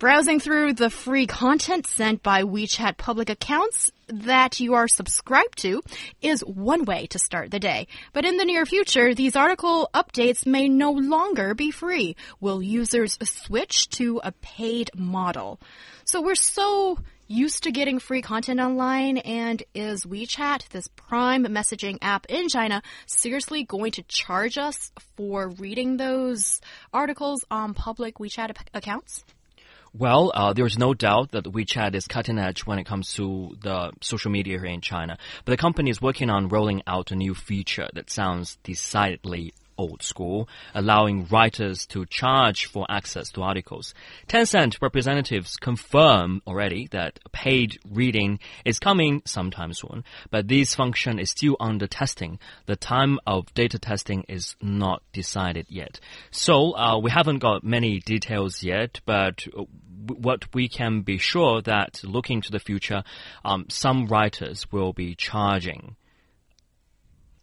Browsing through the free content sent by WeChat public accounts that you are subscribed to is one way to start the day. But in the near future, these article updates may no longer be free. Will users switch to a paid model? So we're so used to getting free content online and is WeChat, this prime messaging app in China, seriously going to charge us for reading those articles on public WeChat accounts? Well, uh, there's no doubt that WeChat is cutting edge when it comes to the social media here in China. But the company is working on rolling out a new feature that sounds decidedly old school, allowing writers to charge for access to articles. Tencent representatives confirm already that paid reading is coming sometime soon, but this function is still under testing. The time of data testing is not decided yet. So, uh, we haven't got many details yet, but what we can be sure that looking to the future, um, some writers will be charging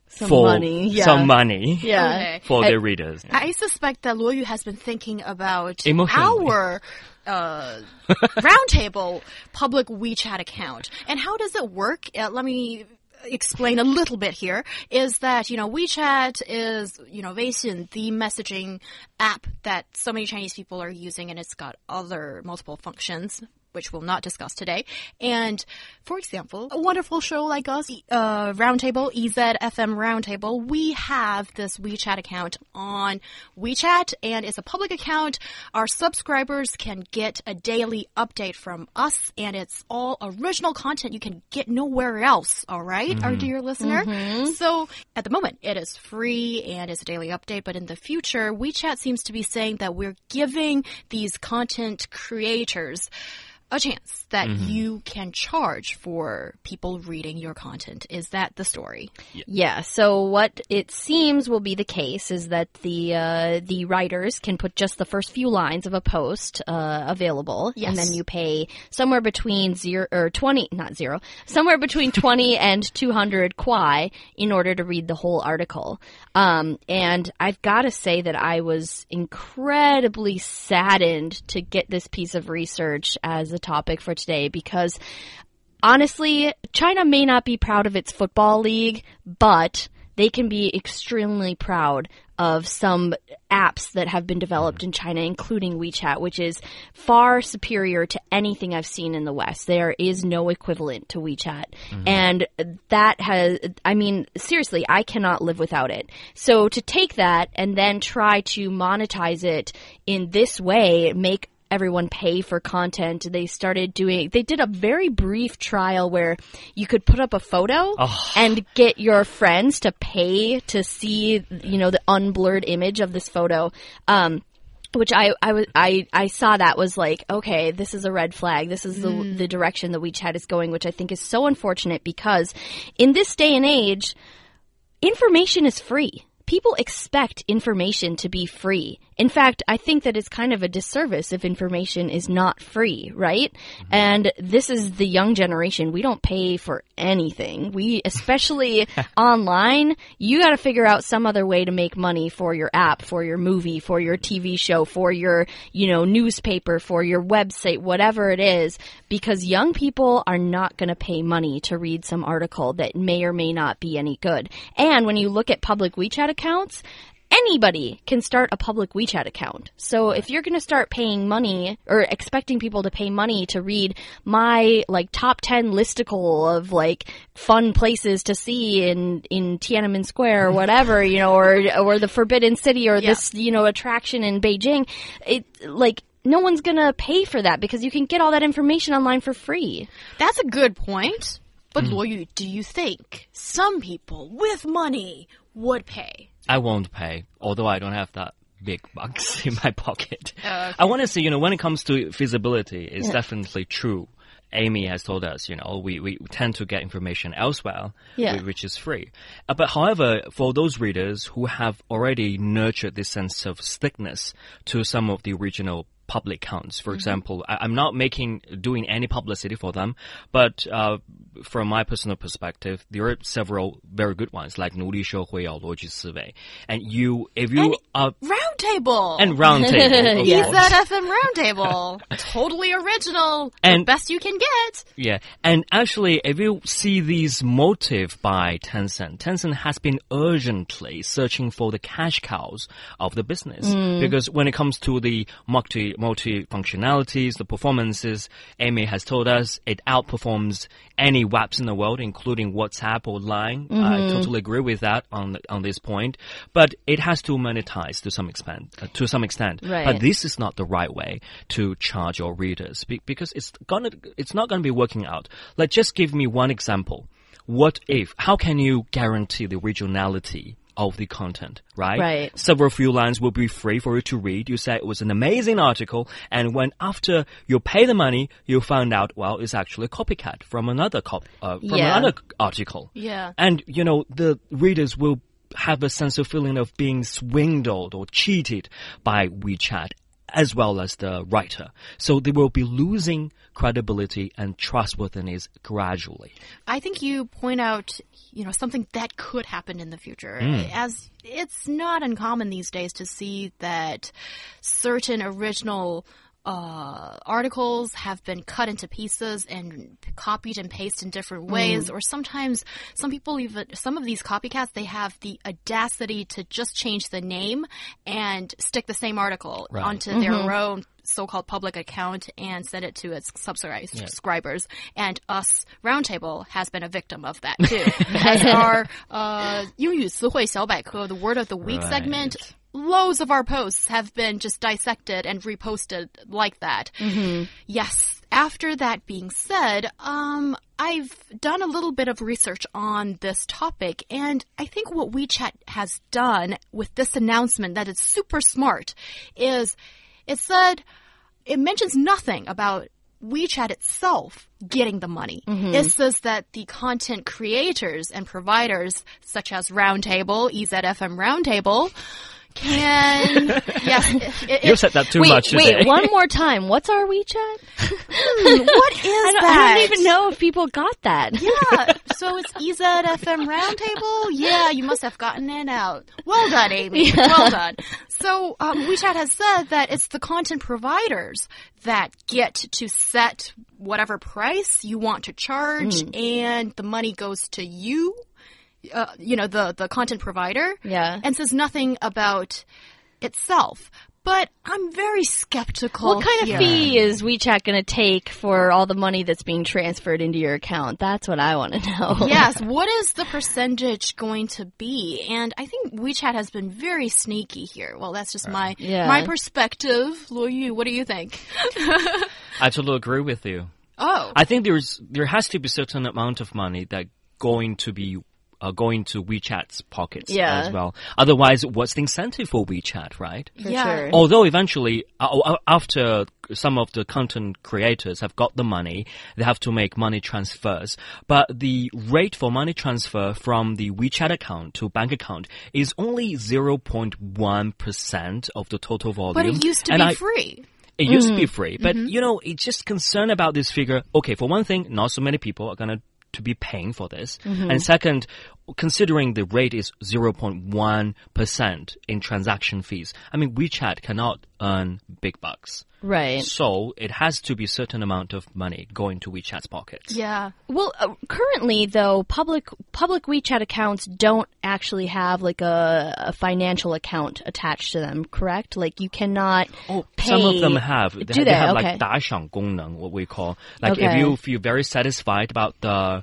some for money, yeah. some money yeah. Okay. for I, their readers. I suspect that Luo Yu has been thinking about Emotionally. our uh, roundtable public WeChat account and how does it work? Uh, let me explain a little bit here is that, you know, WeChat is, you know, Weixin, the messaging app that so many Chinese people are using and it's got other multiple functions which we'll not discuss today. And for example, a wonderful show like us, uh, Roundtable, EZFM Roundtable, we have this WeChat account on WeChat and it's a public account. Our subscribers can get a daily update from us and it's all original content you can get nowhere else. All right, mm -hmm. our mm-hmm. dear listener. Mm -hmm. So at the moment, it is free and it's a daily update, but in the future, WeChat seems to be saying that we're giving these content creators a chance that mm -hmm. you can charge for people reading your content. Is that the story? Yeah. yeah. So what it seems will be the case is that the uh, the writers can put just the first few lines of a post uh, available, yes. and then you pay somewhere between zero or twenty, not zero, somewhere between twenty and two hundred kwai in order to read the whole article. Um, and I've got to say that I was incredibly saddened to get this piece of research as the topic for today because honestly, China may not be proud of its football league, but they can be extremely proud of some apps that have been developed in China, including WeChat, which is far superior to anything I've seen in the West. There is no equivalent to WeChat. Mm-hmm. And that has, I mean, seriously, I cannot live without it. So to take that and then try to monetize it in this way, make everyone pay for content. They started doing, they did a very brief trial where you could put up a photo oh. and get your friends to pay to see, you know, the unblurred image of this photo. Um, which I, I, was I, I saw that was like, okay, this is a red flag. This is the, mm. the direction that WeChat is going, which I think is so unfortunate because in this day and age, information is free people expect information to be free. In fact, I think that it's kind of a disservice if information is not free, right? Mm-hmm. And this is the young generation. We don't pay for anything. We, especially online, you got to figure out some other way to make money for your app, for your movie, for your TV show, for your, you know, newspaper, for your website, whatever it is, because young people are not going to pay money to read some article that may or may not be any good. And when you look at public WeChat accounts, anybody can start a public WeChat account. So if you're going to start paying money or expecting people to pay money to read my like top 10 listicle of like fun places to see in in Tiananmen Square or whatever, you know, or or the Forbidden City or yeah. this, you know, attraction in Beijing, it like no one's going to pay for that because you can get all that information online for free. That's a good point. But mm. Yu, do you think some people with money would pay? I won't pay, although I don't have that big bucks in my pocket. Oh, okay. I want to say, you know, when it comes to feasibility, it's yeah. definitely true. Amy has told us, you know, we, we tend to get information elsewhere, Yeah. which is free. Uh, but however, for those readers who have already nurtured this sense of stickness to some of the original public accounts, for example, I, I'm not making doing any publicity for them, but uh, from my personal perspective, there are several very good ones like 奴隶社会啊、逻辑思维, and you if you are Roundtable. and roundtable, of Yeah. course. EZFM Roundtable. totally original. And- the best you can get. Yeah, and actually, if you see these motive by Tencent, Tencent has been urgently searching for the cash cows of the business because when it comes to the multi multi functionalities, the performances, Amy has told us it outperforms any webs in the world, including WhatsApp or Line. I totally agree with that on on this point, but it has to monetize to some extent. Uh, to some extent, Right. but this is not the right way to charge your readers be- because it's gonna it's not gonna be working out. Like just give me one example. What if? How can you guarantee the originality of the content? Right. Right. Several few lines will be free for you to read. You say it was an amazing article, and when after you pay the money, you find out well it's actually a copycat from another cop uh, from Yeah. another article. Yeah. And, you know, the readers will have a sense of feeling of being swindled or cheated by WeChat as well as the writer. So they will be losing credibility and trustworthiness gradually. I think you point out, you know, something that could happen in the future. Hmm. As it's not uncommon these days to see that certain original uh, articles have been cut into pieces and copied and pasted in different ways, or sometimes some people even some of these copycats they have the audacity to just change the name and stick the same article Right. onto their own so-called public account and send it to its subscribers subscribers and us roundtable has been a victim of that too as our uh 英语词汇小百科 the word of the week Right. segment loads of our posts have been just dissected and reposted like that. Yes. After that being said um I've done a little bit of research on this topic, and I think what WeChat has done with this announcement that it's super smart is it said it mentions nothing about WeChat itself getting the money. It says that the content creators and providers, such as Roundtable, EZFM Roundtable, can yes. It, it, You said that too wait, much today. wait, one more time. What's our WeChat? Hmm, what is I don't, that? I don't even know if people got that. Yeah, so it's E EZFM Roundtable. Yeah, you must have gotten it out. Well done, Amy. Well done. So um, WeChat has said that it's the content providers that get to set whatever price you want to charge, and the money goes to you. Uh, you know the the content provider. Yeah. and says nothing about itself. But I'm very skeptical. What kind of fee is WeChat going to take for all the money that's being transferred into your account? That's what I want to know. yes, what is the percentage going to be? And I think WeChat has been very sneaky here. Well, that's just my Yeah. my perspective. Luo Yu, what do you think? I totally agree with you. Oh, I think there's there has to be certain amount of money that going to be uh, going to WeChat's pockets Yeah. as well. Otherwise, what's the incentive for WeChat, right? For yeah. sure. Although eventually, uh, uh, after some of the content creators have got the money, they have to make money transfers. But the rate for money transfer from the WeChat account to bank account is only 0.1% of the total volume. but it used to And be I- free. it used to be free, but you know, it's just concern about this figure. Okay, for one thing, not so many people are gonna to be paying for this, and second, considering the rate is zero point one percent in transaction fees, I mean WeChat cannot earn big bucks, Right. so it has to be a certain amount of money going to WeChat's pockets. Yeah. Well, uh, currently though, public public WeChat accounts don't actually have like a, a financial account attached to them. Correct? Like you cannot. Oh, pay. some of them have. They, Do they they? have Okay. like 打赏功能, what we call. Like if Okay. you feel very satisfied about the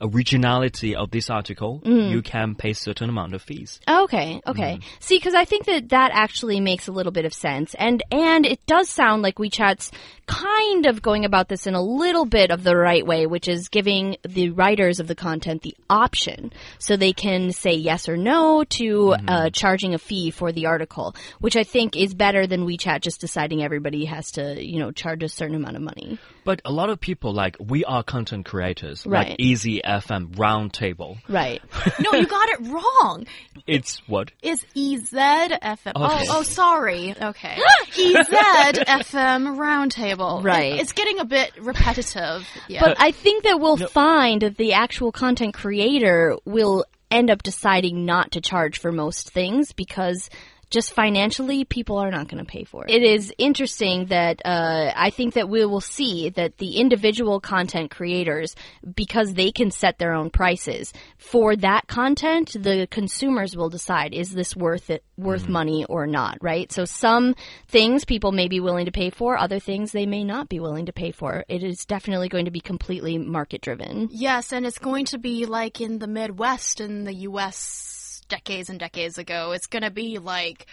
originality of this article, Mm. you can pay a certain amount of fees. Okay, okay. See, because I think that that actually makes a little bit of sense, and and it does sound like WeChat's kind of going about this in a little bit of the right way, which is giving the writers of the content the option, so they can say yes or no to uh, charging a fee for the article, which I think is better than WeChat just deciding everybody has to, you know, charge a certain amount of money. But a lot of people, like, we are content creators, Right. like Easy FM, Roundtable. Right. No, you got it wrong. It's what? Is EZFM. Oh, Okay. oh, oh, sorry. Okay. EZFM Roundtable. Right. It- it's getting a bit repetitive. Yeah. But I think that we'll find that the actual content creator will end up deciding not to charge for most things because just financially, people are not going to pay for it. It is interesting that uh, I think that we will see that the individual content creators, because they can set their own prices for that content, the consumers will decide is this worth it, worth money or not, right? So some things people may be willing to pay for, other things they may not be willing to pay for. It is definitely going to be completely market driven. Yes, and it's going to be like in the Midwest in the U.S. decades and decades ago. It's going to be like.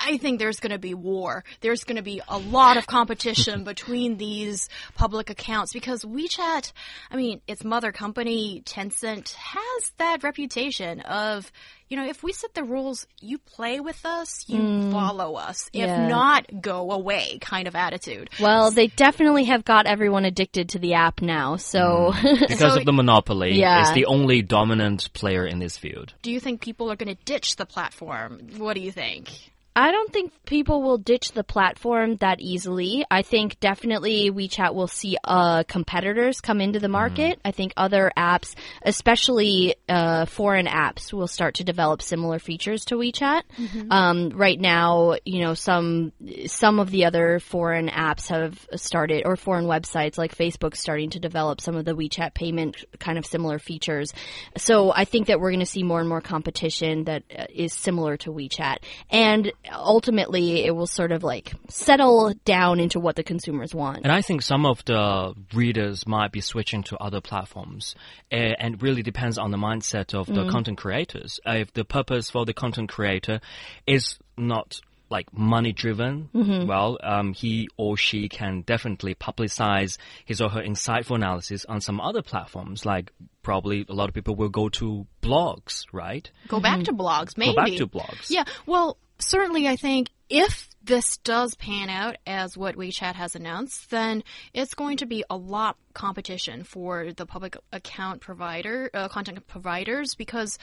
I think there's going to be war. There's going to be a lot of competition between these public accounts because WeChat, I mean, its mother company, Tencent, has that reputation of, you know, if we set the rules, you play with us, you follow us. Mm. Yeah. If not, go away kind of attitude. Well, they definitely have got everyone addicted to the app now, so Because of the monopoly, Yeah. it's the only dominant player in this field. Do you think people are going to ditch the platform? What do you think? I don't think people will ditch the platform that easily. I think definitely WeChat will see uh, competitors come into the market. I think other apps, especially uh, foreign apps, will start to develop similar features to WeChat. Um, right now, you know, some some of the other foreign apps have started, or foreign websites like Facebook, starting to develop some of the WeChat payment kind of similar features. So I think that we're going to see more and more competition that uh, similar to WeChat, and ultimately it will sort of like settle down into what the consumers want. And I think some of the readers might be switching to other platforms. And it really depends on the mindset of the mm. content creators. If the purpose for the content creator is not like money driven, mm-hmm. well, um, he or she can definitely publicize his or her insightful analysis on some other platforms. Like probably a lot of people will go to blogs, right? Go back to mm-hmm. blogs, maybe. Go back to blogs. Yeah, well, certainly I think if this does pan out as what WeChat has announced, then it's going to be a lot competition for the public account provider, uh, content providers, because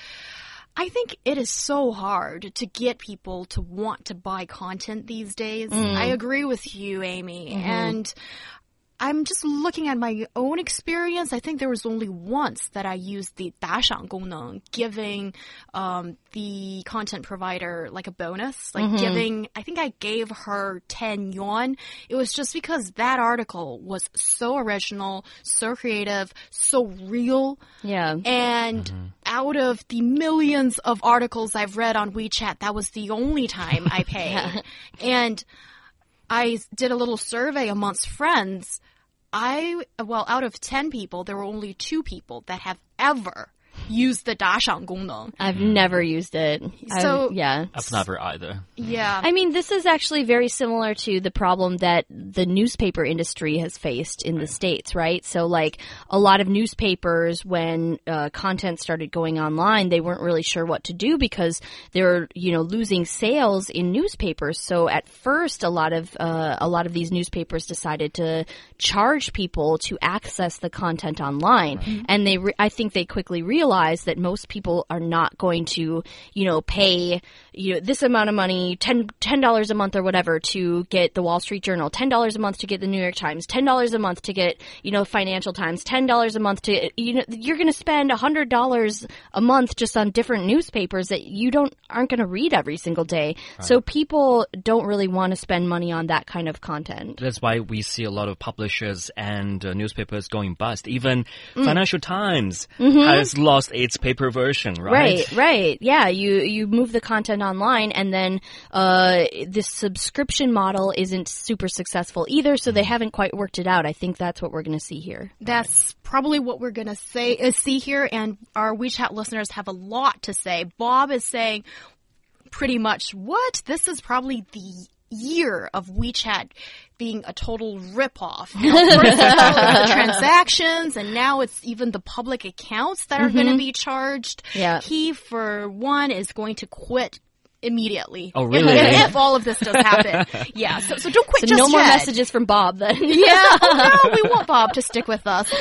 I think it is so hard to get people to want to buy content these days. I agree with you, Amy, and I'm just looking at my own experience. I think there was only once that I used the 打赏功能, giving um, the content provider like a bonus, like giving. I think I gave her 10 yuan. It was just because that article was so original, so creative, so real. Yeah. And out of the millions of articles I've read on WeChat, that was the only time I paid. And I did a little survey amongst friends. I, well, out of 10 people, there were only two people that have ever used the 打赏功能. I've never used it. I've- So- yeah. I've never either. Yeah. I mean, this is actually very similar to the problem that the newspaper industry has faced in the States, right? So, like, a lot of newspapers, when uh, content started going online, they weren't really sure what to do because they were, you know, losing sales in newspapers. So, at first, a lot of uh, a lot of these newspapers decided to charge people to access the content online, and they, re- I think, they quickly realized that most people are not going to, you know, pay, you know, this amount of money, ten ten dollars a month or whatever to get the Wall Street Journal, ten dollars a month to get the New York Times, ten dollars a month to get, you know, Financial Times, ten dollars a month to, you know, you're going to spend a hundred dollars a month just on different newspapers that you don't aren't going to read every single day. So people don't really want to spend money on that kind of content. That's why we see a lot of publishers and uh, newspapers going bust. Even Mm. Financial Times Mm-hmm. has lost just its paper version, right? Right, right. Yeah, you you move the content online and then uh this subscription model isn't super successful either, so they haven't quite worked it out. I think that's what we're going to see here. That's probably what we're going to say uh, see here and our WeChat listeners have a lot to say. Bob is saying pretty much what? This is probably the year of WeChat being a total ripoff. You know, first the transactions, and now it's even the public accounts that are going to mm-hmm. be charged. Yeah. He, for one, is going to quit immediately. Oh, really? If, if all of this does happen. yeah. So, so don't quit So just no more messages from Bob then. Yeah. Oh no, we want Bob to stick with us.